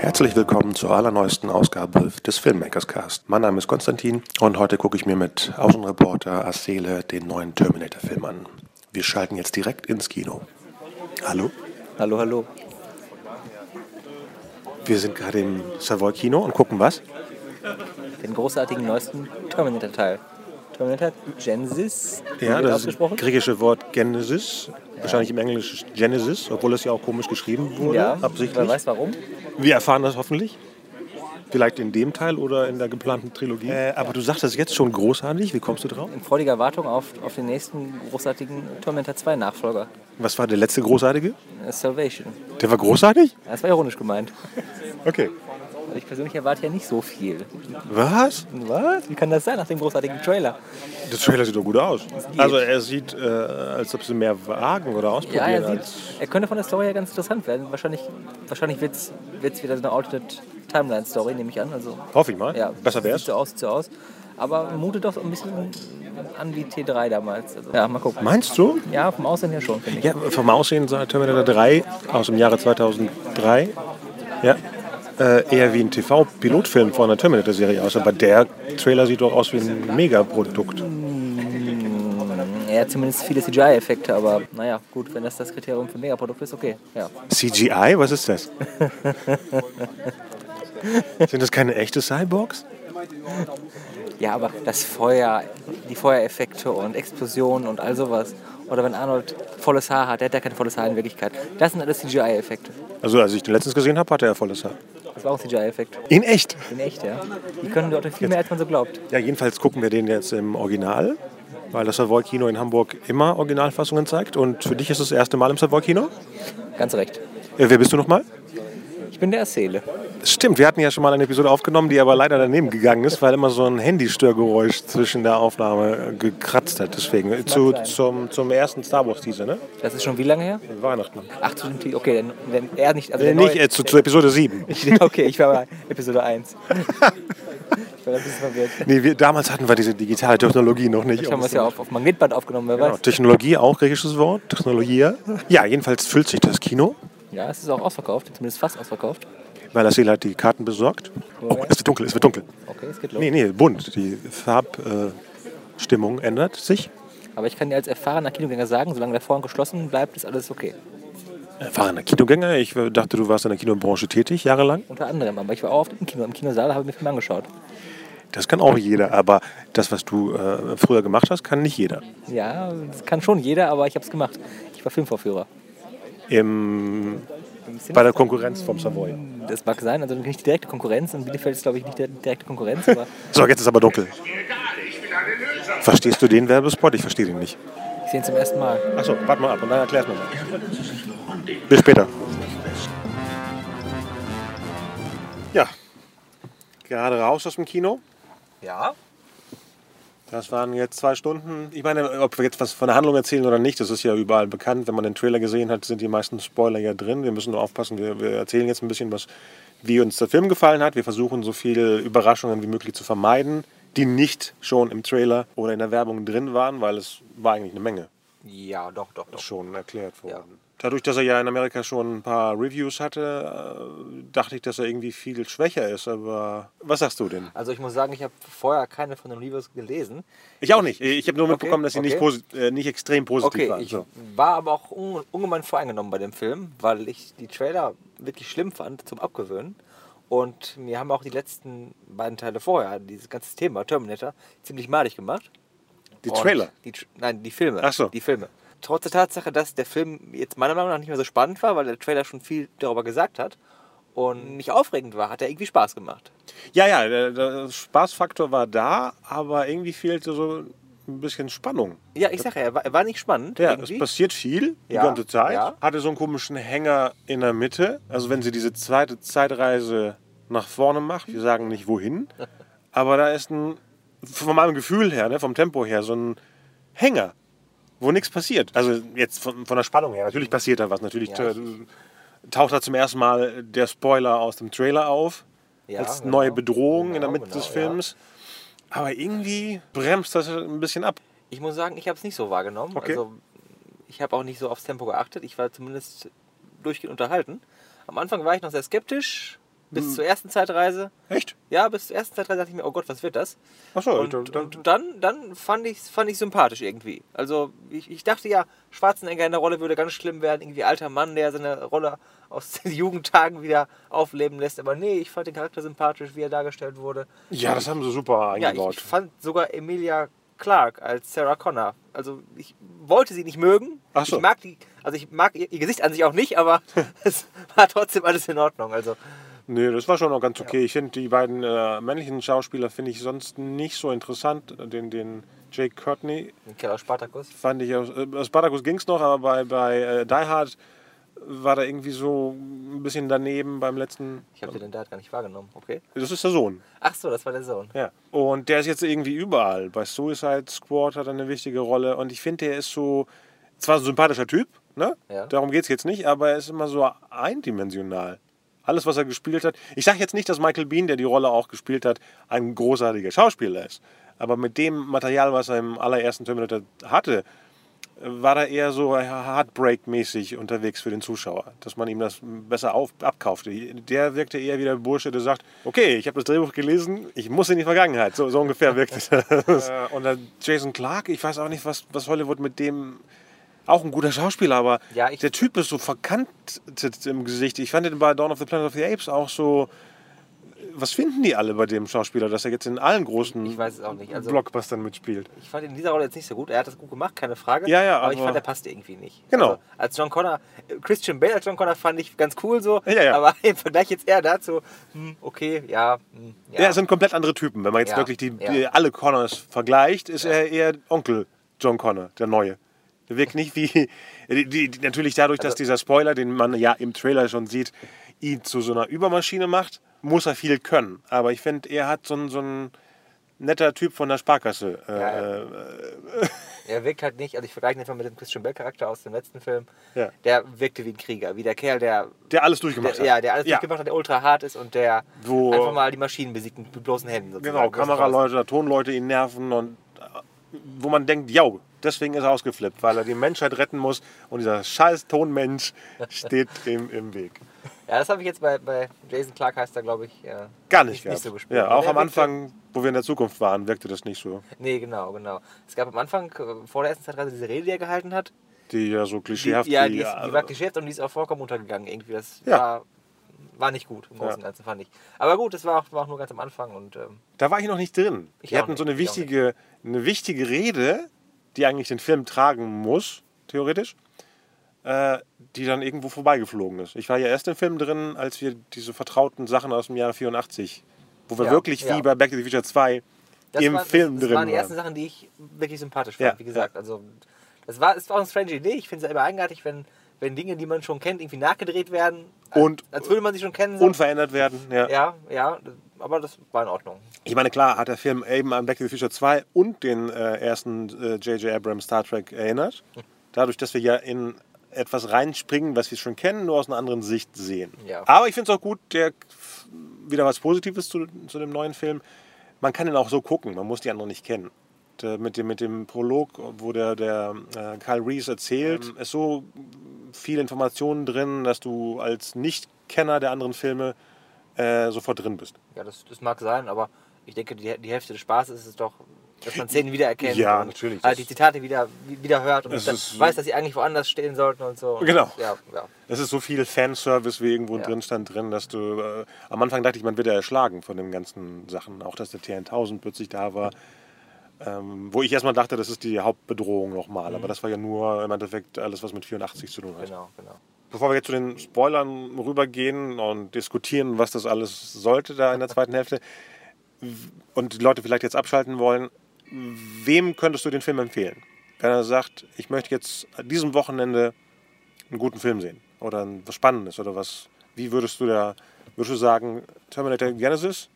Herzlich willkommen zur allerneuesten Ausgabe des Filmmakers Cast. Mein Name ist Konstantin und heute gucke ich mir mit Außenreporter Asele den neuen Terminator-Film an. Wir schalten jetzt direkt ins Kino. Hallo? Hallo, hallo. Wir sind gerade im Savoy Kino und gucken was? Den großartigen neuesten Terminator-Teil. Terminator Genesis? Ja, das ist das griechische Wort Genesis. Ja. Wahrscheinlich im Englischen Genesis, obwohl es ja auch komisch geschrieben wurde. Ja, absichtlich. Wer weiß warum. Wir erfahren das hoffentlich. Vielleicht in dem Teil oder in der geplanten Trilogie. Äh, aber du sagst das jetzt schon großartig. Wie kommst du drauf? In freudiger Wartung auf, auf den nächsten großartigen Terminator 2 Nachfolger. Was war der letzte großartige? Äh, Salvation. Der war großartig? Das war ironisch gemeint. Okay. Ich persönlich erwarte ja nicht so viel. Was? Was? Wie kann das sein nach dem großartigen Trailer? Der Trailer sieht doch gut aus. Also er sieht, äh, als ob sie mehr wagen oder ausprobieren. Ja, er, sieht, er könnte von der Story her ganz interessant werden. Wahrscheinlich, wahrscheinlich wird es wieder so eine Alternate Timeline-Story, nehme ich an. Also, Hoffe ich mal. Ja, Besser wäre es. Sieht so aus, sieht so aus. Aber mutet doch ein bisschen an wie T3 damals. Also, ja, mal gucken. Meinst du? Ja, vom Aussehen her schon, finde ich. Ja, vom Aussehen sah Terminator 3 aus dem Jahre 2003. Ja, äh, eher wie ein TV-Pilotfilm von einer Terminator-Serie aus. Aber der Trailer sieht doch aus wie ein Megaprodukt. Ja, zumindest viele CGI-Effekte, aber naja, gut, wenn das das Kriterium für Megaprodukt ist, okay. Ja. CGI? Was ist das? Sind das keine echte Cyborgs? Ja, aber das Feuer, die Feuereffekte und Explosionen und all sowas. Oder wenn Arnold volles Haar hat, der hat ja kein volles Haar in Wirklichkeit. Das sind alles CGI-Effekte. Also als ich den letztens gesehen habe, hatte er volles Haar. Das war auch CGI-Effekt. In echt? In echt, ja. Die können dort viel mehr, als man so glaubt. Ja, jedenfalls gucken wir den jetzt im Original, weil das Savoy Kino in Hamburg immer Originalfassungen zeigt. Und für dich ist es das erste Mal im Savoy Kino? Ganz recht. Äh, wer bist du nochmal? Ich bin der Erzähle. Stimmt, wir hatten ja schon mal eine Episode aufgenommen, die aber leider daneben gegangen ist, weil immer so ein Handystörgeräusch zwischen der Aufnahme gekratzt hat. Deswegen zu, zum, zum ersten Star Wars Teaser, ne? Das ist schon wie lange her? Weihnachten. Ach, zu dem Okay, dann, dann er nicht. Also äh, nicht äh, zu, zu, Episode 7. okay, ich war bei Episode 1. ich war ein bisschen verwirrt. Nee, wir, damals hatten wir diese digitale Technologie noch nicht. Ich haben wir es ja auf, auf Magnetband aufgenommen, wer genau. weiß. Technologie, auch griechisches Wort. Technologie. Ja, jedenfalls füllt sich das Kino. Ja, es ist auch ausverkauft, zumindest fast ausverkauft weil Seele hat die Karten besorgt. Oh, es wird dunkel, es wird dunkel. Okay, es geht los. Nee, nee, bunt. Die Farbstimmung äh, ändert sich. Aber ich kann dir als erfahrener Kinogänger sagen, solange der Vorhang geschlossen bleibt, ist alles okay. Erfahrener Kinogänger? Ich dachte, du warst in der Kinobranche tätig, jahrelang. Unter anderem, aber ich war auch oft im Kino. Im Kinosaal habe ich mir Film angeschaut. Das kann auch jeder, aber das, was du äh, früher gemacht hast, kann nicht jeder. Ja, das kann schon jeder, aber ich habe es gemacht. Ich war Filmvorführer. Im bei der Konkurrenz vom Savoy. Das mag sein, also nicht die direkte Konkurrenz. In Bielefeld ist, glaube ich, nicht die direkte Konkurrenz. So, jetzt ist aber dunkel. Verstehst du den Werbespot? Ich verstehe den nicht. Ich sehe ihn zum ersten Mal. Achso, warte mal ab und dann erklär's mir mal. Bis später. Ja, gerade raus aus dem Kino. Ja. Das waren jetzt zwei Stunden. Ich meine, ob wir jetzt was von der Handlung erzählen oder nicht, das ist ja überall bekannt. Wenn man den Trailer gesehen hat, sind die meisten Spoiler ja drin. Wir müssen nur aufpassen. Wir, wir erzählen jetzt ein bisschen, was, wie uns der Film gefallen hat. Wir versuchen, so viele Überraschungen wie möglich zu vermeiden, die nicht schon im Trailer oder in der Werbung drin waren, weil es war eigentlich eine Menge. Ja, doch, doch, doch. Schon erklärt worden. Ja. Dadurch, dass er ja in Amerika schon ein paar Reviews hatte, äh, dachte ich, dass er irgendwie viel schwächer ist. Aber was sagst du denn? Also ich muss sagen, ich habe vorher keine von den Reviews gelesen. Ich auch nicht. Ich habe nur mitbekommen, dass sie okay. nicht, äh, nicht extrem positiv okay, waren. Ich so. war aber auch un ungemein voreingenommen bei dem Film, weil ich die Trailer wirklich schlimm fand zum Abgewöhnen. Und mir haben auch die letzten beiden Teile vorher, dieses ganze Thema Terminator, ziemlich malig gemacht. Die Trailer? Die, nein, die Filme. Ach so. Die Filme trotz der Tatsache, dass der Film jetzt meiner Meinung nach nicht mehr so spannend war, weil der Trailer schon viel darüber gesagt hat und nicht aufregend war, hat er irgendwie Spaß gemacht. Ja, ja, der, der Spaßfaktor war da, aber irgendwie fehlte so ein bisschen Spannung. Ja, ich sage ja, er war, er war nicht spannend. Ja, irgendwie. es passiert viel die ja, ganze Zeit. Ja. Hatte so einen komischen Hänger in der Mitte. Also wenn sie diese zweite Zeitreise nach vorne macht. Wir sagen nicht wohin. Aber da ist ein, von meinem Gefühl her, ne, vom Tempo her, so ein Hänger, wo nichts passiert. Also jetzt von, von der Spannung her. Natürlich passiert da was. Natürlich Ja. äh, taucht da zum ersten Mal der Spoiler aus dem Trailer auf. Ja, als genau. neue Bedrohung in der Genau, Mitte genau, des ja. Films. Aber irgendwie bremst das ein bisschen ab. Ich muss sagen, ich habe es nicht so wahrgenommen. Okay. Also ich habe auch nicht so aufs Tempo geachtet. Ich war zumindest durchgehend unterhalten. Am Anfang war ich noch sehr skeptisch. Bis Hm. zur ersten Zeitreise. Echt? Ja, bis zur ersten Zeitreise dachte ich mir, oh Gott, was wird das? Achso, Und, dann, dann, und dann, dann fand ich fand ich sympathisch irgendwie. Also ich, ich dachte ja, Schwarzenegger in der Rolle würde ganz schlimm werden, irgendwie alter Mann, der seine Rolle aus den Jugendtagen wieder aufleben lässt. Aber nee, ich fand den Charakter sympathisch, wie er dargestellt wurde. ja, das haben sie super Ja, eingebaut. ich, ich fand sogar Emilia Clarke als Sarah Connor. Also ich wollte sie nicht mögen. Ach so. Ich mag die, also ich mag ihr, ihr Gesicht an sich auch nicht, aber es war trotzdem alles in Ordnung. Also Nee, das war schon noch ganz okay. Ich finde die beiden äh, männlichen Schauspieler finde ich sonst nicht so interessant. Den, den Jake Courtney Keller Spartacus. fand ich aus, äh, aus Spartacus ging es noch, aber bei, bei äh, Die Hard war da irgendwie so ein bisschen daneben beim letzten. Ich habe den da gar nicht wahrgenommen. Okay. Das ist der Sohn. Ach so, das war der Sohn. Ja. Und der ist jetzt irgendwie überall. Bei Suicide Squad hat er eine wichtige Rolle. Und ich finde, der ist so, zwar ein sympathischer Typ, ne? Ja. Darum geht es jetzt nicht, aber er ist immer so eindimensional. Alles, was er gespielt hat. Ich sage jetzt nicht, dass Michael Bean, der die Rolle auch gespielt hat, ein großartiger Schauspieler ist. Aber mit dem Material, was er im allerersten Terminator hatte, war er eher so Heartbreak-mäßig unterwegs für den Zuschauer, dass man ihm das besser auf, abkaufte. Der wirkte eher wie der Bursche, der sagt, okay, ich habe das Drehbuch gelesen, ich muss in die Vergangenheit. So, so ungefähr wirkte das. Äh, Und der Jason Clark, ich weiß auch nicht, was, was Hollywood mit dem... Auch ein guter Schauspieler, aber Ja, ich- der Typ ist so verkantet im Gesicht. Ich fand den bei Dawn of the Planet of the Apes auch so... Was finden die alle bei dem Schauspieler, dass er jetzt in allen großen Ich weiß es auch nicht. Also Blockbustern mitspielt? ich fand ihn in dieser Rolle jetzt nicht so gut. Er hat das gut gemacht, keine Frage. Ja, ja, aber, ich aber- fand, er passte irgendwie nicht. Genau. Also, als John Connor, Christian Bale als John Connor fand ich ganz cool so. Ja, ja. Aber im Vergleich jetzt eher dazu, hm, okay, ja, hm, ja. Ja, es sind komplett andere Typen. Wenn man jetzt Ja, wirklich die, ja. die, alle Connors vergleicht, ist er eher Onkel John Connor, der Neue. Der wirkt nicht wie. Die, die, natürlich dadurch, dass Also- dieser Spoiler, den man ja im Trailer schon sieht, ihn zu so einer Übermaschine macht, muss er viel können. Aber ich finde, er hat so ein, so ein netter Typ von der Sparkasse. Äh, Ja, ja. äh, Er wirkt halt nicht, also ich vergleiche ihn einfach mit dem Christian Bale Charakter aus dem letzten Film. Ja. Der wirkte wie ein Krieger, wie der Kerl, der, der alles durchgemacht der hat. ja, der alles durchgemacht hat, der ultra hart ist und der Wo- einfach mal die Maschinen besiegt mit bloßen Händen. sozusagen. Genau, Das ist Kameraleute, Tonleute ihn nerven und äh, wo man denkt, ja, deswegen ist er ausgeflippt, weil er die Menschheit retten muss und dieser scheiß Tonmensch steht ihm im Weg. Ja, das habe ich jetzt bei, bei Jason Clark heißt er, glaube ich, äh, Gar nicht, nicht, gehabt. nicht so gespielt. Ja, auch am Anfang, wo wir in der Zukunft waren, wirkte das nicht so. Nee, genau, genau. Es gab am Anfang, äh, vor der ersten Zeitreise, diese Rede, die er gehalten hat. Die ja so Die, klischeehaft ja, wie, die, ist, die äh, war klischeehaft und die ist auch vollkommen untergegangen irgendwie. Das Ja. war, war nicht gut im Großen und Ja. Ganzen, fand ich. Aber gut, das war auch, war auch nur ganz am Anfang und ähm, Da war ich noch nicht drin. Ich die auch hatten so nicht, eine ich auch wichtige, eine wichtige Rede, die eigentlich den Film tragen muss, theoretisch, äh, die dann irgendwo vorbeigeflogen ist. Ich war ja erst im Film drin, als wir diese vertrauten Sachen aus dem Jahre 84, wo wir Ja, wirklich ja. wie bei Back to the Future 2 das, im war, Film das, das drin waren die ersten waren. Sachen, die ich wirklich sympathisch fand, wie gesagt. Also, das war, es war auch eine strange Idee. Ich finde es ja immer eigenartig, wenn, wenn Dinge, die man schon kennt, irgendwie nachgedreht werden. Und- als würde man sie schon kennen. Unverändert werden. Ja. ja, ja, aber das war in Ordnung. Ich meine, klar hat der Film eben an Back to the Future 2 und den äh, ersten äh, J.J. Abrams Star Trek erinnert. Dadurch, dass wir ja in etwas reinspringen, was wir schon kennen, nur aus einer anderen Sicht sehen. Ja. Aber ich finde es auch gut, der wieder was Positives zu, zu dem neuen Film. Man kann ihn auch so gucken, man muss die anderen nicht kennen. Der, mit, dem, mit dem Prolog, wo der, der äh, Kyle Reese erzählt, Ähm. ist so viel Informationen drin, dass du als Nicht-Kenner der anderen Filme äh, sofort drin bist. Ja, das, das mag sein, aber ich denke, die, die Hälfte des Spaßes ist es doch, dass man Szenen wiedererkennt Ja, und natürlich, das- die Zitate wieder, wieder hört und ist- weiß, dass sie eigentlich woanders stehen sollten und so. Genau. Ja, ja. Es ist so viel Fanservice wie irgendwo Ja. drin stand drin, dass du äh, am Anfang dachte ich, man wird ja erschlagen von den ganzen Sachen. Auch dass der TN1000 plötzlich da war. Ähm, wo ich erstmal dachte, das ist die Hauptbedrohung nochmal. Aber das war ja nur im Endeffekt alles, was mit 84 zu tun hat. Genau, genau. Bevor wir jetzt zu den Spoilern rübergehen und diskutieren, was das alles sollte da in der zweiten Hälfte und die Leute vielleicht jetzt abschalten wollen, wem könntest du den Film empfehlen? Wenn er sagt, ich möchte jetzt an diesem Wochenende einen guten Film sehen oder was Spannendes oder was, wie würdest du da Würdest du sagen, Terminator Genesis?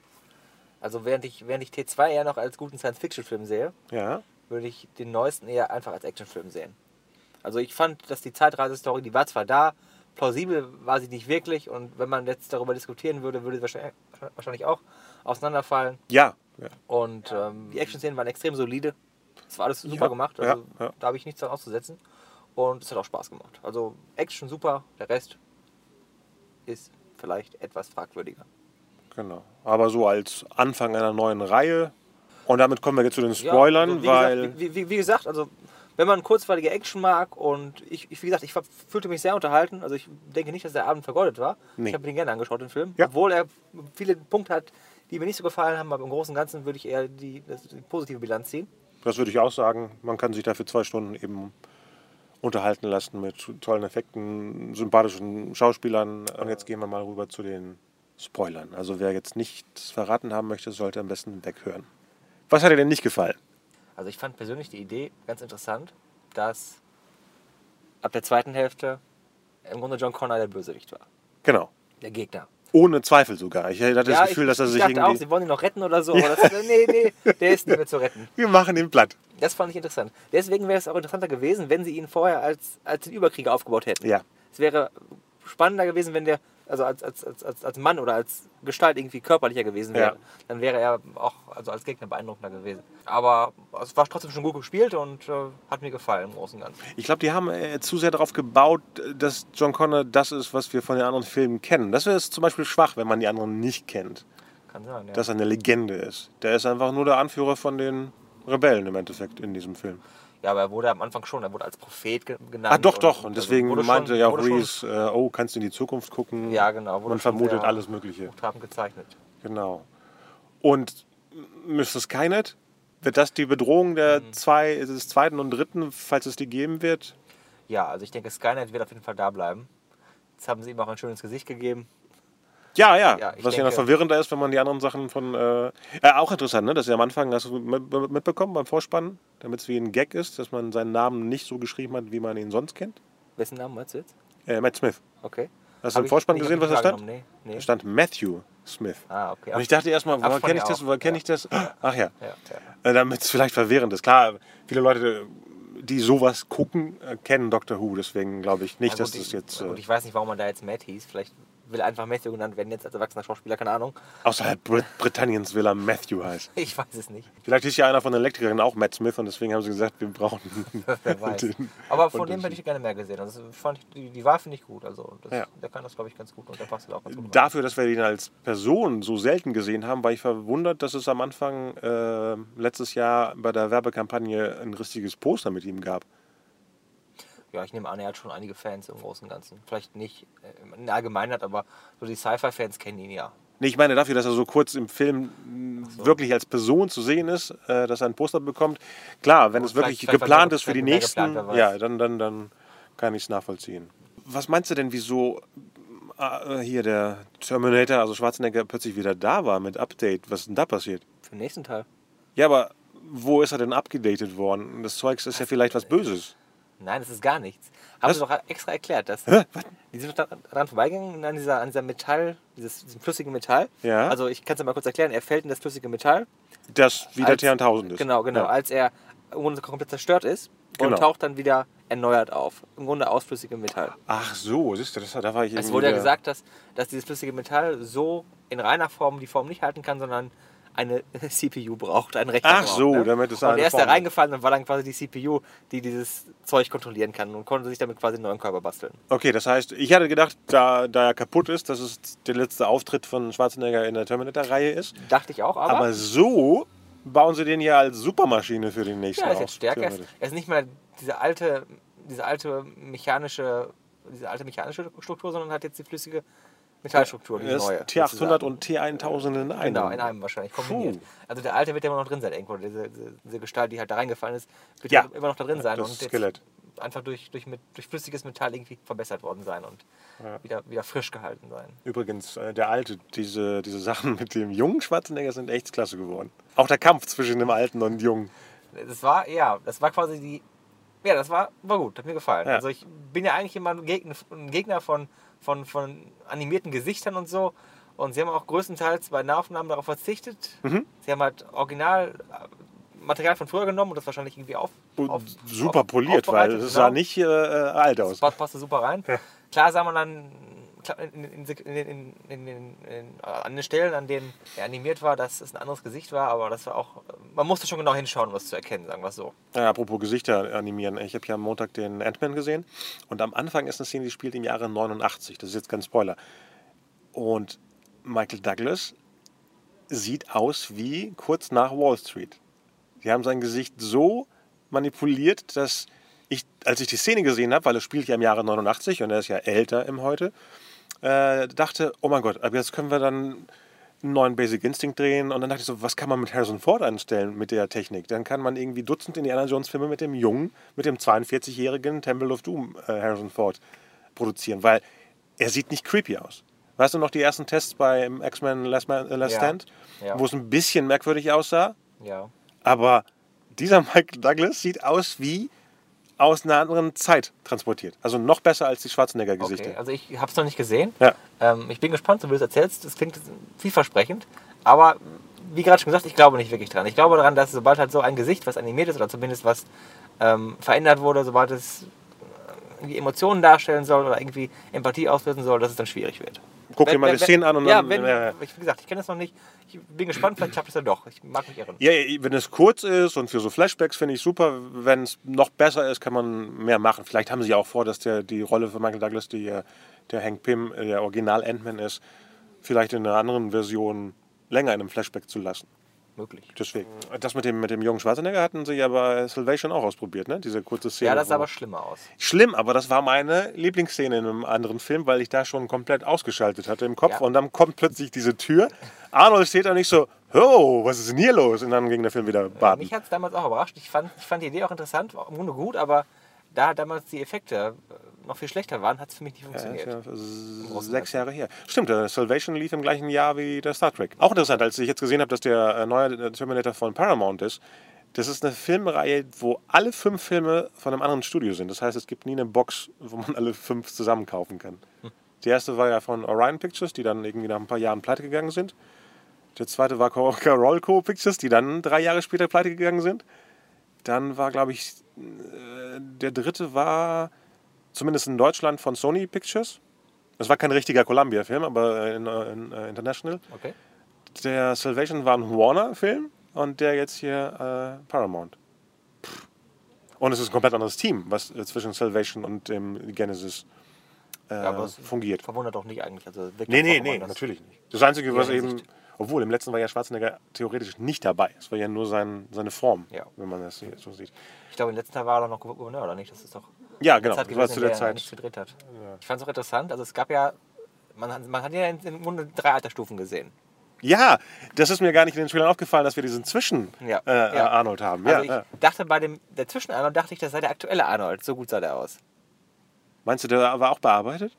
Also während ich, während ich T2 eher noch als guten Science-Fiction-Film sehe, Ja. würde ich den neuesten eher einfach als Actionfilm sehen. Also ich fand, dass die Zeitreisestory, die war zwar da, plausibel war sie nicht wirklich und wenn man jetzt darüber diskutieren würde, würde sie wahrscheinlich, auch auseinanderfallen. Ja. ja. Und ähm, die Action-Szenen waren extrem solide. Es war alles super Ja, gemacht, also ja, ja. da habe ich nichts dran auszusetzen. Und es hat auch Spaß gemacht. Also Action super, der Rest ist vielleicht etwas fragwürdiger. Genau. Aber so als Anfang einer neuen Reihe. Und damit kommen wir jetzt zu den Ja, Spoilern, also wie weil. Gesagt, wie, wie, wie gesagt, also wenn man kurzweilige Action mag und ich, ich wie gesagt, ich fühlte mich sehr unterhalten. Also ich denke nicht, dass der Abend vergeudet war. Nee. Ich habe ihn gerne angeschaut, den Film. Ja. Obwohl er viele Punkte hat, die mir nicht so gefallen haben, aber im Großen und Ganzen würde ich eher die, die positive Bilanz ziehen. Das würde ich auch sagen. Man kann sich dafür zwei Stunden eben unterhalten lassen mit tollen Effekten, sympathischen Schauspielern. Und jetzt gehen wir mal rüber zu den Spoilern. Also wer jetzt nichts verraten haben möchte, sollte am besten weghören. Was hat dir denn nicht gefallen? Also ich fand persönlich die Idee ganz interessant, dass ab der zweiten Hälfte im Grunde John Connor der Bösewicht war. Genau. Der Gegner. Ohne Zweifel sogar. Ich hatte das Gefühl, ich, dass er ich sich dachte auch, irgendwie. sie wollen ihn noch retten oder so. Aber das, nee, nee, der ist nicht mehr zu retten. Wir machen ihn platt. Das fand ich interessant. Deswegen wäre es auch interessanter gewesen, wenn sie ihn vorher als, als den Überkrieger aufgebaut hätten. Ja. Es wäre spannender gewesen, wenn der, also als, als, als, als, Mann oder als Gestalt irgendwie körperlicher gewesen wäre. Ja. Dann wäre er auch also als Gegner beeindruckender gewesen. Aber es war trotzdem schon gut gespielt und äh, hat mir gefallen im Großen und Ganzen. Ich glaube, die haben äh, zu sehr darauf gebaut, dass John Connor das ist, was wir von den anderen Filmen kennen. Das wäre zum Beispiel schwach, wenn man die anderen nicht kennt. Kann sein, ja. Dass er eine Legende ist. Der ist einfach nur der Anführer von den Rebellen im Endeffekt in diesem Film. ja, aber er wurde am Anfang schon, er wurde als Prophet ge genannt. Ah, doch, doch. Und also deswegen wurde meinte schon- ja auch Reese, äh, oh, kannst du in die Zukunft gucken? Ja, genau, Man vermutet alles Mögliche. hochtrabend gezeichnet. Genau. Und Mr. Skynet, wird das die Bedrohung der Mhm. zwei, des zweiten und dritten, falls es die geben wird? Ja, also ich denke, Skynet wird auf jeden Fall da bleiben. Jetzt haben sie ihm auch ein schönes Gesicht gegeben. Ja, ja. Ja, Was ja noch denke- verwirrender ist, wenn man die anderen Sachen von. Äh, äh, auch interessant, ne? dass sie am Anfang, hast du mit- mitbekommen beim Vorspannen, damit es wie ein Gag ist, dass man seinen Namen nicht so geschrieben hat, wie man ihn sonst kennt. Wessen Namen meinst du jetzt? Äh, Matt Smith. Okay. Hast du im Vorspann gesehen, was da stand? Nee, nee. Da stand Matthew Smith. Ah, okay. Und ich dachte erstmal, woher kenne ich das? Woher kenne Ja. ich das? Ach ja. Ja, ja. Äh, Damit es vielleicht verwirrend ist. Klar, viele Leute, die sowas gucken, äh, kennen Doctor Who. Deswegen glaube ich nicht, Na dass gut, das jetzt gut, äh, ich weiß nicht, warum man da jetzt Matt hieß. Vielleicht will einfach Matthew genannt werden, jetzt als erwachsener Schauspieler, keine Ahnung. außerhalb Brit Britanniens will er Matthew heißt. Ich weiß es nicht. Vielleicht ist ja einer von den Elektrikern auch Matt Smith und deswegen haben sie gesagt, wir brauchen Wer weiß. den Aber von dem hätte ich gerne mehr gesehen. Also fand ich, die, die Wahl finde ich gut. Also das, Ja. der kann das, glaube ich, ganz gut und der passt auch ganz gut. rein. Dafür, dass wir ihn als Person so selten gesehen haben, war ich verwundert, dass es am Anfang äh, letztes Jahr bei der Werbekampagne ein richtiges Poster mit ihm gab. Ja, ich nehme an, er hat schon einige Fans im Großen und Ganzen. Vielleicht nicht äh, in der Allgemeinheit, aber so die Sci-Fi-Fans kennen ihn ja. Nee, ich meine dafür, dass er so kurz im Film mh, wirklich als Person zu sehen ist, äh, dass er ein Poster bekommt. Klar, wenn Gut, es wirklich geplant ist für die nächsten, geplant, ja, dann, dann, dann kann ich es nachvollziehen. Was meinst du denn, wieso äh, hier der Terminator, also Schwarzenegger, plötzlich wieder da war mit Update? Was ist denn da passiert? Für den nächsten Teil. Ja, aber wo ist er denn abgedatet worden? Das Zeugs ist ja vielleicht was Böses. Nein, das ist gar nichts. Haben sie doch extra erklärt, dass Hä? Was? die sind doch daran vorbeigegangen an dieser, an dieser Metall, dieses, diesem flüssigen Metall. Ja. Also ich kann es ja mal kurz erklären. Er fällt in das flüssige Metall. Das wieder als- T1000 ist. Genau, genau. Ja. Als er im Grunde komplett zerstört ist und Genau. taucht dann wieder erneuert auf. Im Grunde aus flüssigem Metall. Ach so, siehst du, das, da war ich Es wurde ja gesagt, dass, dass dieses flüssige Metall so in reiner Form die Form nicht halten kann, sondern eine CPU braucht, einen Rechner Ach braucht, so, ne? damit es Und er ist da reingefallen und war dann quasi die CPU, die dieses Zeug kontrollieren kann und konnte sich damit quasi einen neuen Körper basteln. Okay, das heißt, ich hatte gedacht, da, da er kaputt ist, dass es der letzte Auftritt von Schwarzenegger in der Terminator-Reihe ist. Dachte ich auch, aber, Aber so bauen sie den ja als Supermaschine für den nächsten ja, er ist jetzt stärker. Er ist, er ist nicht mehr diese alte, diese alte mechanische, diese alte mechanische Struktur, sondern hat jetzt die flüssige Metallstruktur, die neue. T800 sozusagen. und T1000 in einem. Genau, in einem wahrscheinlich kombiniert. Puh. Also der alte wird ja immer noch drin sein irgendwo. Diese, diese, Gestalt, die halt da reingefallen ist, wird Ja. ja. immer noch da drin sein Das und Skelett. einfach durch, durch, mit, durch flüssiges Metall irgendwie verbessert worden sein und wieder, wieder frisch gehalten sein. Übrigens, äh, der alte, diese, diese Sachen mit dem jungen Schwarzenegger sind echt klasse geworden. Auch der Kampf zwischen dem alten und jungen. Das war, ja, das war quasi die. Ja, das war, war gut, hat mir gefallen. Ja. Also ich bin ja eigentlich immer ein Gegner, ein Gegner von, von, von animierten Gesichtern und so. Und sie haben auch größtenteils bei Nahaufnahmen darauf verzichtet. Mhm. Sie haben halt original äh, Material von früher genommen und das wahrscheinlich irgendwie auf, auf Super auf- poliert, weil es sah genau. nicht äh, äh, alt aus. Das passte super rein. Klar sah man dann in, in, in, in, an den Stellen, an denen er animiert war, dass es ein anderes Gesicht war, aber das war auch, man musste schon genau hinschauen, um es zu erkennen, sagen wir es so. Ja, apropos Gesichter animieren. Ich habe ja am Montag den Ant-Man gesehen und am Anfang ist eine Szene, die spielt im Jahre 89. Das ist jetzt kein Spoiler. Und Michael Douglas sieht aus wie kurz nach Wall Street. Sie haben sein Gesicht so manipuliert, dass ich, als ich die Szene gesehen habe, weil es spielt ja im Jahre 89 und er ist ja älter im Heute, äh, dachte, oh mein Gott, aber jetzt können wir dann einen neuen Basic Instinct drehen. Und dann dachte ich so, was kann man mit Harrison Ford anstellen mit der Technik? Dann kann man irgendwie Dutzend Indiana Jones Filme mit dem jungen, mit dem 42-jährigen Temple of Doom äh, Harrison Ford produzieren, weil er sieht nicht creepy aus. Weißt du noch die ersten Tests bei X-Men Last, Man, äh, Last Ja. Stand, Ja. wo es ein bisschen merkwürdig aussah? Ja. Aber dieser Michael Douglas sieht aus wie aus einer anderen Zeit transportiert. Also noch besser als die Schwarzenegger-Gesichter. Okay, also ich habe es noch nicht gesehen. Ja. Ähm, ich bin gespannt, so wie du es erzählst. Das klingt vielversprechend. Aber wie gerade schon gesagt, ich glaube nicht wirklich dran. Ich glaube daran, dass sobald halt so ein Gesicht, was animiert ist oder zumindest was ähm, verändert wurde, sobald es äh, irgendwie Emotionen darstellen soll oder irgendwie Empathie auslösen soll, dass es dann schwierig wird. Guck dir mal die Szenen an und ja, dann. wenn, äh, ich, wie gesagt, ich kenne es noch nicht. Ich bin gespannt, vielleicht schafft es ja doch. Ich mag mich irren. Ja, wenn es kurz ist und für so Flashbacks finde ich super. Wenn es noch besser ist, kann man mehr machen. Vielleicht haben sie ja auch vor, dass der, die Rolle von Michael Douglas, die, äh, der Hank Pym, äh, der Original Ant-Man ist, vielleicht in einer anderen Version länger in einem Flashback zu lassen. Möglich. Deswegen. Das mit dem, mit dem jungen Schwarzenegger hatten sie ja bei Salvation auch ausprobiert, ne? Diese kurze Szene. Ja, das sah aber schlimmer aus. Schlimm, aber das war meine Lieblingsszene in einem anderen Film, weil ich da schon komplett ausgeschaltet hatte im Kopf. Ja. Und dann kommt plötzlich diese Tür. Arnold steht da nicht so, oh, was ist denn hier los? Und dann ging der Film wieder baden. Mich hat es damals auch überrascht. Ich fand, ich fand die Idee auch interessant, im Grunde gut, aber da damals die Effekte äh, noch viel schlechter waren, hat es für mich nicht funktioniert. ja Großen sechs. Jahre her. Stimmt, der Salvation lief im gleichen Jahr wie der Star Trek. Auch interessant, als ich jetzt gesehen habe, dass der äh, neue Terminator von Paramount ist. Das ist eine Filmreihe, wo alle fünf Filme von einem anderen Studio sind. Das heißt, es gibt nie eine Box, wo man alle fünf zusammen kaufen kann. Die erste war ja von Orion Pictures, die dann irgendwie nach ein paar Jahren pleite gegangen sind. Der zweite war Carolco Pictures, die dann drei Jahre später pleite gegangen sind. Dann war, glaube ich, äh, der dritte war zumindest in Deutschland von Sony Pictures. Das war kein richtiger Columbia-Film, aber in, in, äh, International. Okay. Der Salvation war ein Warner-Film und der jetzt hier äh, Paramount. Und es ist ein komplett anderes Team, was äh, zwischen Salvation und dem Genesis äh, Ja, aber es fungiert. Verwundert auch nicht eigentlich. Also Nee, doch nee, nee, natürlich nicht. Das Einzige, was eben, obwohl im letzten war ja Schwarzenegger theoretisch nicht dabei. Es war ja nur sein, seine Form, Ja. wenn man das so sieht. Ich glaube, im letzten Jahr war er doch noch Gouverneur, oder nicht? Das ist doch Ja, genau. Zeit Das war zu der er nichts Zeit. gedreht hat. Ich fand es auch interessant. Also es gab ja, man, hat- man hat ja in- im Grunde drei Altersstufen gesehen. Ja, das ist mir gar nicht in den Trailern aufgefallen, dass wir diesen Zwischen Ja. äh, Ja. Arnold haben. Also ja, ich ja. dachte bei dem, der Zwischen-Arnold, dachte ich, das sei der aktuelle Arnold. So gut sah der aus. Meinst du, der war auch bearbeitet?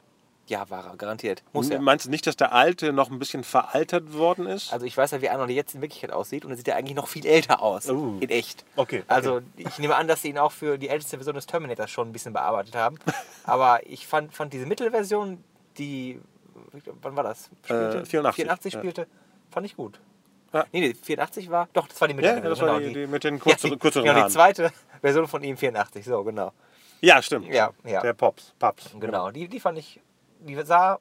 Ja, war er, garantiert. Muss er. Meinst du nicht, dass der alte noch ein bisschen veraltert worden ist? Also ich weiß ja, wie Arnold jetzt in Wirklichkeit aussieht und er sieht ja eigentlich noch viel älter aus. Oh. In echt. Okay, okay. Also ich nehme an, dass sie ihn auch für die älteste Version des Terminators schon ein bisschen bearbeitet haben. Aber ich fand, fand diese Mittelversion, die, wann war das? Äh, 84, 84 ja. spielte, fand ich gut. Ja. Nee, nee, 84 war, doch, das war die ja, Mittelversion. das war die, genau, die mit den ja, kurzen, die, kürzeren genau, Haaren. die zweite Version von ihm 84, so genau. Ja, stimmt. Ja, ja. Der Pops, Paps. Genau, die, die fand ich, die sah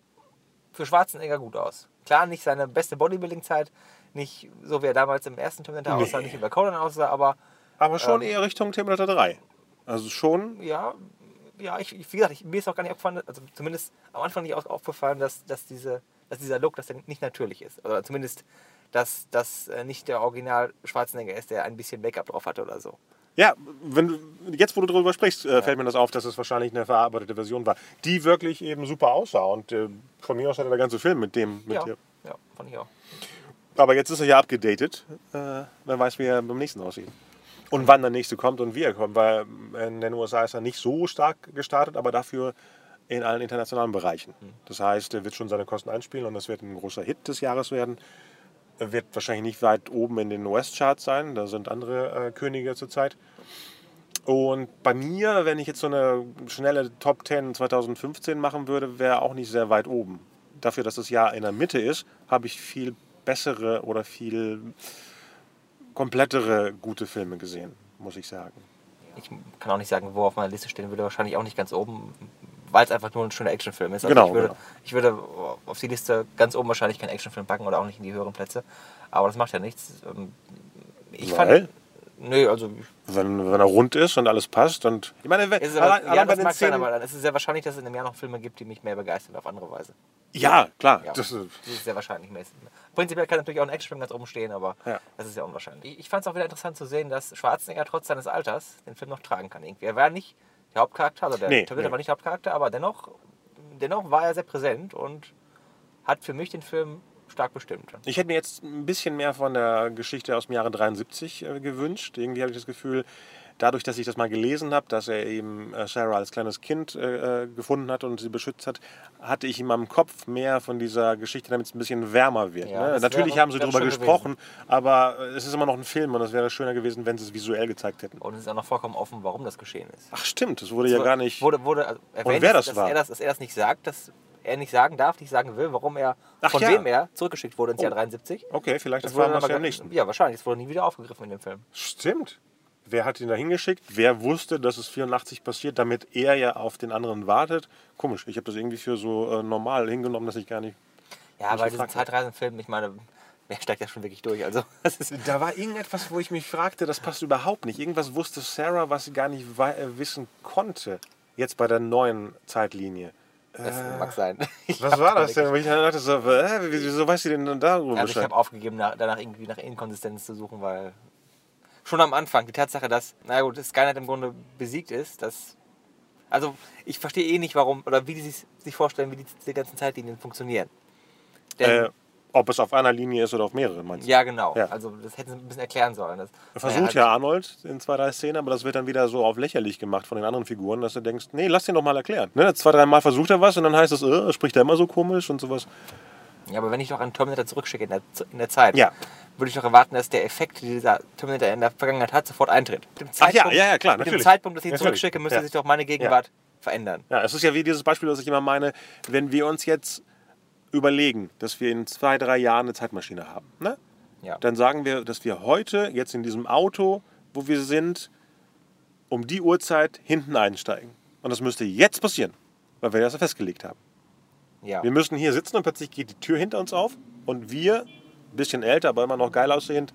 für Schwarzenegger gut aus. Klar, nicht seine beste Bodybuilding-Zeit, nicht so wie er damals im ersten Terminator Nee. aussah, nicht wie bei Conan aussah, aber Aber schon Ähm. eher Richtung Terminator 3. Also schon, ja, ja ich, wie gesagt, ich, mir ist auch gar nicht aufgefallen, also zumindest am Anfang nicht au- aufgefallen, dass, dass, diese, dass dieser Look, dass der nicht natürlich ist. Oder zumindest, dass das äh, nicht der Original Schwarzenegger ist, der ein bisschen Make-up drauf hatte oder so. Ja, wenn, jetzt wo du darüber sprichst, äh, fällt mir das auf, dass es wahrscheinlich eine verarbeitete Version war, die wirklich eben super aussah. Und äh, von mir aus hatte der ganze Film mit dem. Mit Ja, der- ja, ich auch. Aber jetzt ist er ja abgedatet. Äh, wer weiß, wie er beim nächsten aussieht. Und wann der nächste kommt und wie er kommt. Weil in den USA ist er nicht so stark gestartet, aber dafür in allen internationalen Bereichen. Das heißt, er wird schon seine Kosten einspielen und das wird ein großer Hit des Jahres werden. Er wird wahrscheinlich nicht weit oben in den US-Charts sein. Da sind andere äh, Könige zurzeit. Und bei mir, wenn ich jetzt so eine schnelle Top 10 2015 machen würde, wäre auch nicht sehr weit oben. dafür, dass das Jahr in der Mitte ist, habe ich viel bessere oder viel komplettere gute Filme gesehen, muss ich sagen. Ich kann auch nicht sagen, wo auf meiner Liste stehen würde. Wahrscheinlich auch nicht ganz oben, weil es einfach nur ein schöner Actionfilm ist. Also Genau, ich würde, genau. ich würde auf die Liste ganz oben wahrscheinlich keinen Actionfilm packen oder auch nicht in die höheren Plätze. Aber das macht ja nichts. Ähm, Ich Weil? fand. Nö, also Wenn, wenn er rund ist und alles passt und ich meine, wenn, es ist aber, allein, ja, allein das mag sein, aber dann ist es sehr wahrscheinlich, dass es in einem Jahr noch Filme gibt, die mich mehr begeistern auf andere Weise. ja klar, Ja, das das ist, ist sehr wahrscheinlich. mäßig. Prinzipiell kann natürlich auch ein Actionfilm ganz oben stehen, aber Ja. das ist ja unwahrscheinlich. Ich, ich fand es auch wieder interessant zu sehen, dass Schwarzenegger trotz seines Alters den Film noch tragen kann. Irgendwie. Er war nicht der Hauptcharakter, also der Nee, Terminator nee. war nicht der Hauptcharakter, aber dennoch, dennoch war er sehr präsent und hat für mich den Film stark bestimmt. Ich hätte mir jetzt ein bisschen mehr von der Geschichte aus dem Jahre 73 äh, gewünscht. Irgendwie habe ich das Gefühl, dadurch, dass ich das mal gelesen habe, dass er eben äh, Sarah als kleines Kind äh, äh, gefunden hat und sie beschützt hat, hatte ich in meinem Kopf mehr von dieser Geschichte, damit es ein bisschen wärmer wird. Ja, ne? das Natürlich haben sie darüber gesprochen, aber äh, es ist immer noch ein Film und es wäre schöner gewesen, wenn sie es visuell gezeigt hätten. Und es ist auch noch vollkommen offen, warum das geschehen ist. Ach stimmt, das wurde ja gar nicht... Wurde, wurde also erwähnt, wer das dass, war? Er das, dass er das nicht sagt, dass er nicht sagen darf, nicht sagen will, warum er, Ach von ja. wem er zurückgeschickt wurde ins Jahr Oh. 73. Okay, vielleicht Das wurde erfahren wir es ja nächsten. Ja, wahrscheinlich. Das wurde nie wieder aufgegriffen in dem Film. Stimmt. Wer hat ihn da hingeschickt? Wer wusste, dass es 84 passiert, damit er ja auf den anderen wartet? Komisch, ich habe das irgendwie für so äh, normal hingenommen, dass ich gar nicht. Ja, bei diesen. Zeitreisenfilmen, ich meine, wer steigt ja schon wirklich durch? Also, Da war irgendetwas, wo ich mich fragte, das passt überhaupt nicht. Irgendwas wusste Sarah, was sie gar nicht äh, wissen konnte. Jetzt bei der neuen Zeitlinie. das mag sein. Ich Was war da das denn? Wo ich dann dachte, so, äh, wieso weiß sie denn dann darüber Also ich habe aufgegeben, nach, danach irgendwie nach Inkonsistenz zu suchen, weil schon am Anfang die Tatsache, dass, na gut, Skynet im Grunde besiegt ist, dass. Also ich verstehe eh nicht, warum oder wie die sich, sich vorstellen, wie die, die ganzen Zeitlinien funktionieren. Denn, Äh, ob es auf einer Linie ist oder auf mehreren, meinst du? ja, genau. Ja. Also das hätten sie ein bisschen erklären sollen. Das, Versucht naja, ja Arnold in zwei, drei Szenen, aber das wird dann wieder so auf lächerlich gemacht von den anderen Figuren, dass du denkst, nee, lass den doch mal erklären. Ne? Zwei, drei Mal versucht er was und dann heißt es, äh, spricht er immer so komisch und sowas. Ja, aber wenn ich doch einen Terminator zurückschicke in der, in der Zeit, Ja. würde ich doch erwarten, dass der Effekt, den dieser Terminator in der Vergangenheit hat, sofort eintritt. Mit dem Ach ja, Zeitpunkt- ja, ja, klar, Mit dem natürlich. Zeitpunkt, dass ich ihn Natürlich. zurückschicke, müsste Ja. sich doch meine Gegenwart verändern. Ja, es ist ja wie dieses Beispiel, das ich immer meine, wenn wir uns jetzt überlegen, dass wir in zwei, drei Jahren eine Zeitmaschine haben, ne? Ja. dann sagen wir, dass wir heute, jetzt in diesem Auto, wo wir sind, um die Uhrzeit hinten einsteigen. Und das müsste jetzt passieren, weil wir das ja festgelegt haben. Ja. Wir müssen hier sitzen und plötzlich geht die Tür hinter uns auf und wir, ein bisschen älter, aber immer noch geil aussehend,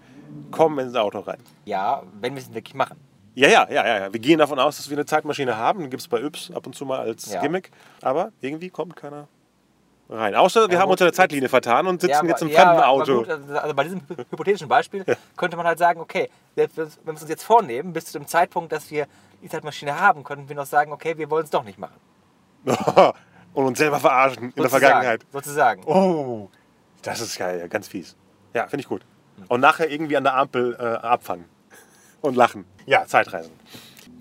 kommen ins Auto rein. ja, wenn wir es wirklich machen. Ja, ja, ja, ja, ja. Wir gehen davon aus, dass wir eine Zeitmaschine haben. Gibt es bei Yps ab und zu mal als Ja. Gimmick. Aber irgendwie kommt keiner rein. Außer wir Ja, haben uns in der Zeitlinie vertan und sitzen aber- jetzt im ja, fremden Auto. Gut, also also bei diesem hy- hypothetischen Beispiel könnte man halt sagen, okay, selbst wenn wir es uns jetzt vornehmen, bis zu dem Zeitpunkt, dass wir die Zeitmaschine haben, könnten wir noch sagen, okay, wir wollen es doch nicht machen. und uns selber verarschen in der Sozusagen, Vergangenheit. Sozusagen. Oh, das ist geil, ganz fies. Ja, finde ich gut. Und nachher irgendwie an der Ampel äh, abfangen und lachen. Ja, Zeitreisen.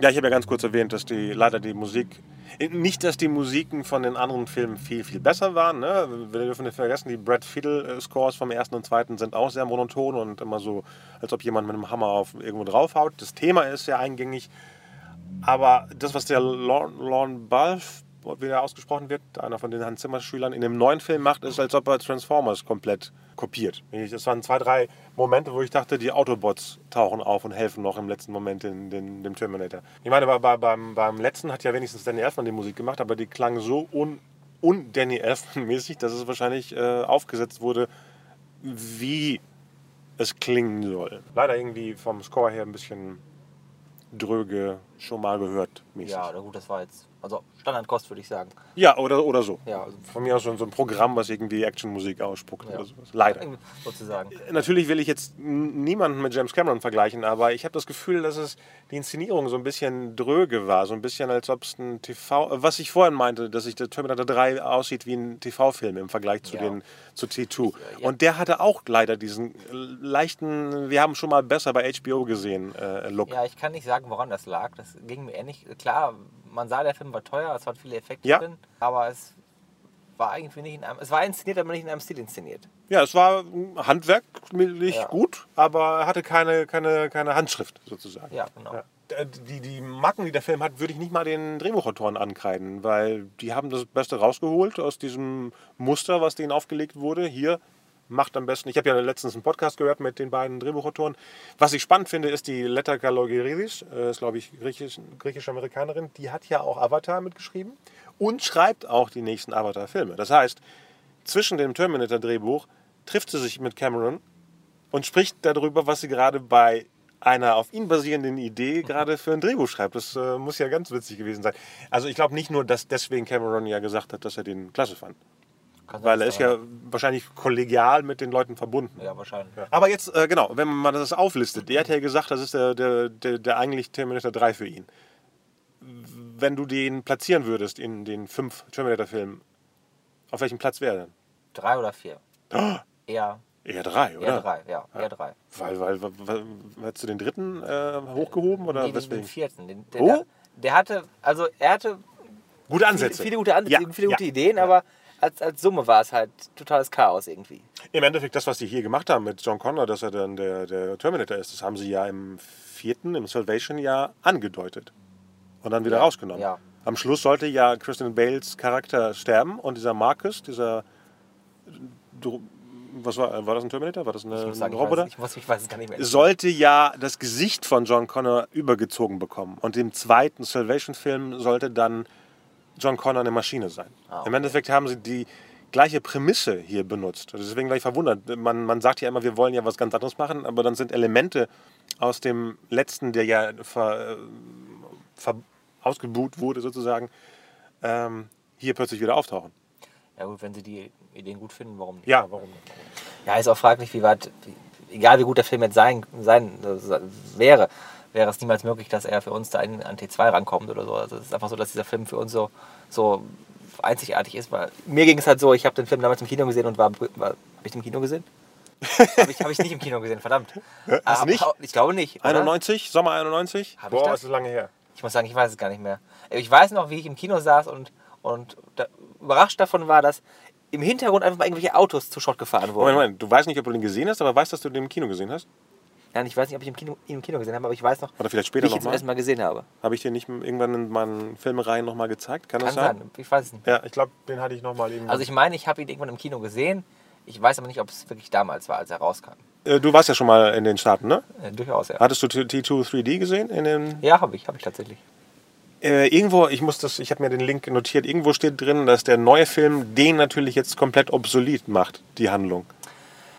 Ja, ich habe ja ganz kurz erwähnt, dass die leider die Musik. Nicht, dass die Musiken von den anderen Filmen viel, viel besser waren. Ne? Wir dürfen nicht vergessen, die Brad Fiddle-Scores vom ersten und zweiten sind auch sehr monoton und immer so, als ob jemand mit einem Hammer auf irgendwo draufhaut. Das Thema ist sehr eingängig. Aber das, was der Lorne, Balfe, wie der ausgesprochen wird, einer von den Hans Zimmer Schülern, in dem neuen Film macht, ist, als ob er Transformers komplett kopiert. Das waren zwei, drei Momente, wo ich dachte, die Autobots tauchen auf und helfen noch im letzten Moment in, den, dem Terminator. Ich meine, bei, bei, beim, beim letzten hat ja wenigstens Danny Elfman die Musik gemacht, aber die klang so un, un Danny Elfman-mäßig, dass es wahrscheinlich äh, aufgesetzt wurde, wie es klingen soll. Leider irgendwie vom Score her ein bisschen dröge, schon mal gehört mäßig. Ja, gut, das war jetzt, also Standardkost würde ich sagen. Ja, oder, oder so. Ja, also Von mir aus so, so ein Programm, was irgendwie Actionmusik ausspuckt Ja. oder sowas. Leider. sozusagen. Natürlich will ich jetzt niemanden mit James Cameron vergleichen, aber ich habe das Gefühl, dass es die Inszenierung so ein bisschen dröge war. So ein bisschen, als ob es ein TV... äh, Was ich vorhin meinte, dass sich der Terminator 3 aussieht wie ein TV-Film im Vergleich zu, Ja. den, zu T2. äh, ja. Und der hatte auch leider diesen äh, leichten, wir haben schon mal besser bei HBO gesehen, äh, Look. Ja, ich kann nicht sagen, woran das lag. Das ging mir ähnlich. Klar, man sah, der Film war teuer, es waren viele Effekte Ja. drin, aber es war irgendwie nicht in einem, es war inszeniert, aber nicht in einem Stil inszeniert. Ja, es war handwerklich Ja. gut, aber er hatte keine, keine, keine Handschrift sozusagen. Ja, genau. Ja. äh, die, die Macken, die der Film hat, würde ich nicht mal den Drehbuchautoren ankreiden, weil die haben das Beste rausgeholt aus diesem Muster, was denen aufgelegt wurde. Hier macht am besten. Ich habe ja letztens einen Podcast gehört mit den beiden Drehbuchautoren. Was ich spannend finde, ist die Letta Kalogeridis, äh, ist glaube ich griechisch, griechische Amerikanerin. Die hat ja auch Avatar mitgeschrieben und schreibt auch die nächsten Avatar-Filme. Das heißt, zwischen dem Terminator-Drehbuch trifft sie sich mit Cameron und spricht darüber, was sie gerade bei einer auf ihn basierenden Idee gerade für ein Drehbuch schreibt. Das äh, muss ja ganz witzig gewesen sein. Also ich glaube nicht nur, dass deswegen Cameron ja gesagt hat, dass er den klasse fand. Kann Weil er ist ja wahrscheinlich kollegial mit den Leuten verbunden. Ja, wahrscheinlich. Aber jetzt, äh, genau, wenn man das auflistet, der hat ja gesagt, das ist der, der, der, der eigentlich Terminator 3 für ihn. Wenn du den platzieren würdest in den fünf Terminator-Filmen, auf welchem Platz wäre er denn? Drei oder vier? Oh, Eher, eher drei, oder? eher drei, ja, eher drei. Weil, weil, weil, weil hättest du den dritten äh, hochgehoben oder Nee, den, den weswegen? vierten. Den, der, Oh? der, der hatte, also er hatte Gute viele, Ansätze. viele gute Ansätze, Ja, viele gute ja, Ideen, ja. aber als, als Summe war es halt totales Chaos irgendwie. Im Endeffekt, das, was sie hier gemacht haben mit John Connor, dass er dann der, der Terminator ist, das haben sie ja im vierten, im Salvation ja angedeutet. Und dann wieder Ja, rausgenommen. ja. Am Schluss sollte ja Christian Bales Charakter sterben und dieser Marcus, dieser. Was war, war das ein Terminator? War das eine, Ich sagen, ein ich Roboter? weiß, ich, muss, ich weiß es gar nicht mehr. sollte ja das Gesicht von John Connor übergezogen bekommen. Und im zweiten Salvation-Film sollte dann John Connor eine Maschine sein. Ah, Im Endeffekt haben sie die gleiche Prämisse hier benutzt. Also Deswegen war ich verwundert. Man, man sagt ja immer, wir wollen ja was ganz anderes machen, aber dann sind Elemente aus dem letzten, der ja ver, äh, ver, ausgebuht wurde sozusagen, ähm, hier plötzlich wieder auftauchen. Ja gut, wenn sie die Ideen gut finden, warum nicht? Ja, warum nicht? Ja, ist auch fraglich, wie weit, egal wie gut der Film jetzt sein, sein äh, wäre, wäre es niemals möglich, dass er für uns da an, an T2 rankommt oder so. Also es ist einfach so, dass dieser Film für uns so, so einzigartig ist. Weil mir ging es halt so, ich habe den Film damals im Kino gesehen und war, war habe ich den im Kino gesehen? habe ich, hab ich nicht im Kino gesehen, verdammt. Hast du nicht? Ich glaube nicht. oder? 91, Sommer 91? Hab ich Boah, das? ist lange her. Ich muss sagen, ich weiß es gar nicht mehr. Ich weiß noch, wie ich im Kino saß und, und da, überrascht davon war, dass im Hintergrund einfach mal irgendwelche Autos zu Schrott gefahren wurden. Moment, Moment, du weißt nicht, ob du den gesehen hast, aber weißt, dass du den im Kino gesehen hast? Nein, ich weiß nicht, ob ich im Kino, ihn im Kino gesehen habe, aber ich weiß noch, Oder vielleicht wie später ich ihn zum ersten Mal gesehen habe. Habe ich dir nicht irgendwann in meinen Filmreihen nochmal gezeigt? Kann, Kann das sein? sein, ich weiß es nicht. Ja, ich glaube, den hatte ich nochmal irgendwann. Also ich meine, ich habe ihn irgendwann im Kino gesehen. Ich weiß aber nicht, ob es wirklich damals war, als er rauskam. äh, du warst ja schon mal in den Staaten, ne? Äh, durchaus, ja. Hattest du T- T2 3D gesehen? In den, Ja, habe ich, habe ich tatsächlich. äh, irgendwo, ich muss das, ich habe mir den Link notiert, irgendwo steht drin, dass der neue Film den natürlich jetzt komplett obsolet macht, die Handlung.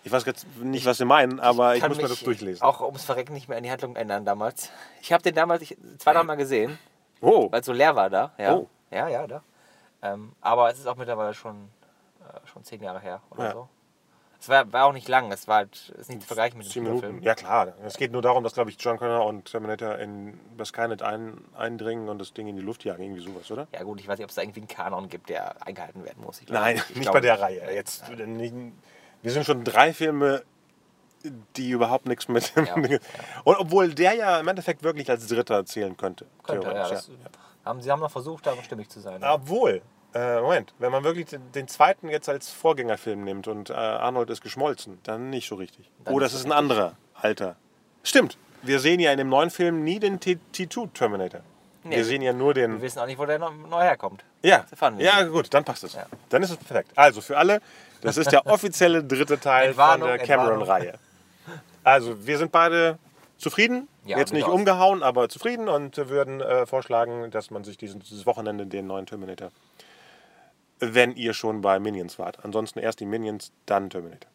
Ich weiß jetzt nicht, was sie meinen, aber ich, kann muss mir das durchlesen. Auch ums Verrecken nicht mehr an die Handlung erinnern damals. Ich habe den damals ich, zwei, drei Mal gesehen, Oh, weil es so leer war da. Ja, Oh. ja, ja da. Ähm, aber es ist auch mittlerweile schon, äh, schon zehn Jahre her oder Ja. so. Es war, war auch nicht lang, es war halt, ist nicht zu vergleichen mit dem. Minuten. Ja klar, es geht nur darum, dass, glaube ich, John Connor und Terminator in das Skynet ein, eindringen und das Ding in die Luft jagen, irgendwie sowas, oder? Ja gut, ich weiß nicht, ob es da irgendwie einen Kanon gibt, der eingehalten werden muss. Ich glaube Nein, ich nicht glaube bei der Reihe. Jetzt, nicht, wir sind schon drei Filme, die überhaupt nichts mit dem. Ja, Und ja. obwohl der ja im Endeffekt wirklich als Dritter zählen könnte. Könnte, ja, das, Haben, sie haben noch versucht, da stimmig zu sein. Obwohl, äh, Moment, wenn man wirklich den, den zweiten jetzt als Vorgängerfilm nimmt und äh, Arnold ist geschmolzen, dann nicht so richtig. Dann oh, das so ist ein anderer Alter. Stimmt, wir sehen ja in dem neuen Film nie den T- T2 Terminator. Nee, wir sehen ja nur Wir den. wissen auch nicht, wo der neu herkommt. Ja, ja gut, dann passt es. Ja. Dann ist es perfekt. Also für alle, das ist der offizielle dritte Teil von der Cameron-Reihe. Also wir sind beide zufrieden, Ja, jetzt nicht durchaus. umgehauen, aber zufrieden und würden äh, vorschlagen, dass man sich diesen, dieses Wochenende den neuen Terminator, wenn ihr schon bei Minions wart. Ansonsten erst die Minions, dann Terminator.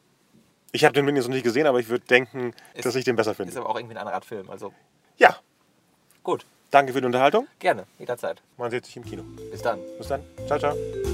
Ich habe den Minions noch nicht gesehen, aber ich würde denken, Ist- dass ich den besser Ist finde. aber auch irgendwie ein anderer Film. Also Ja, gut, danke für die Unterhaltung. gerne, jederzeit. Man sieht sich im Kino. Bis dann. Bis dann. Ciao, ciao.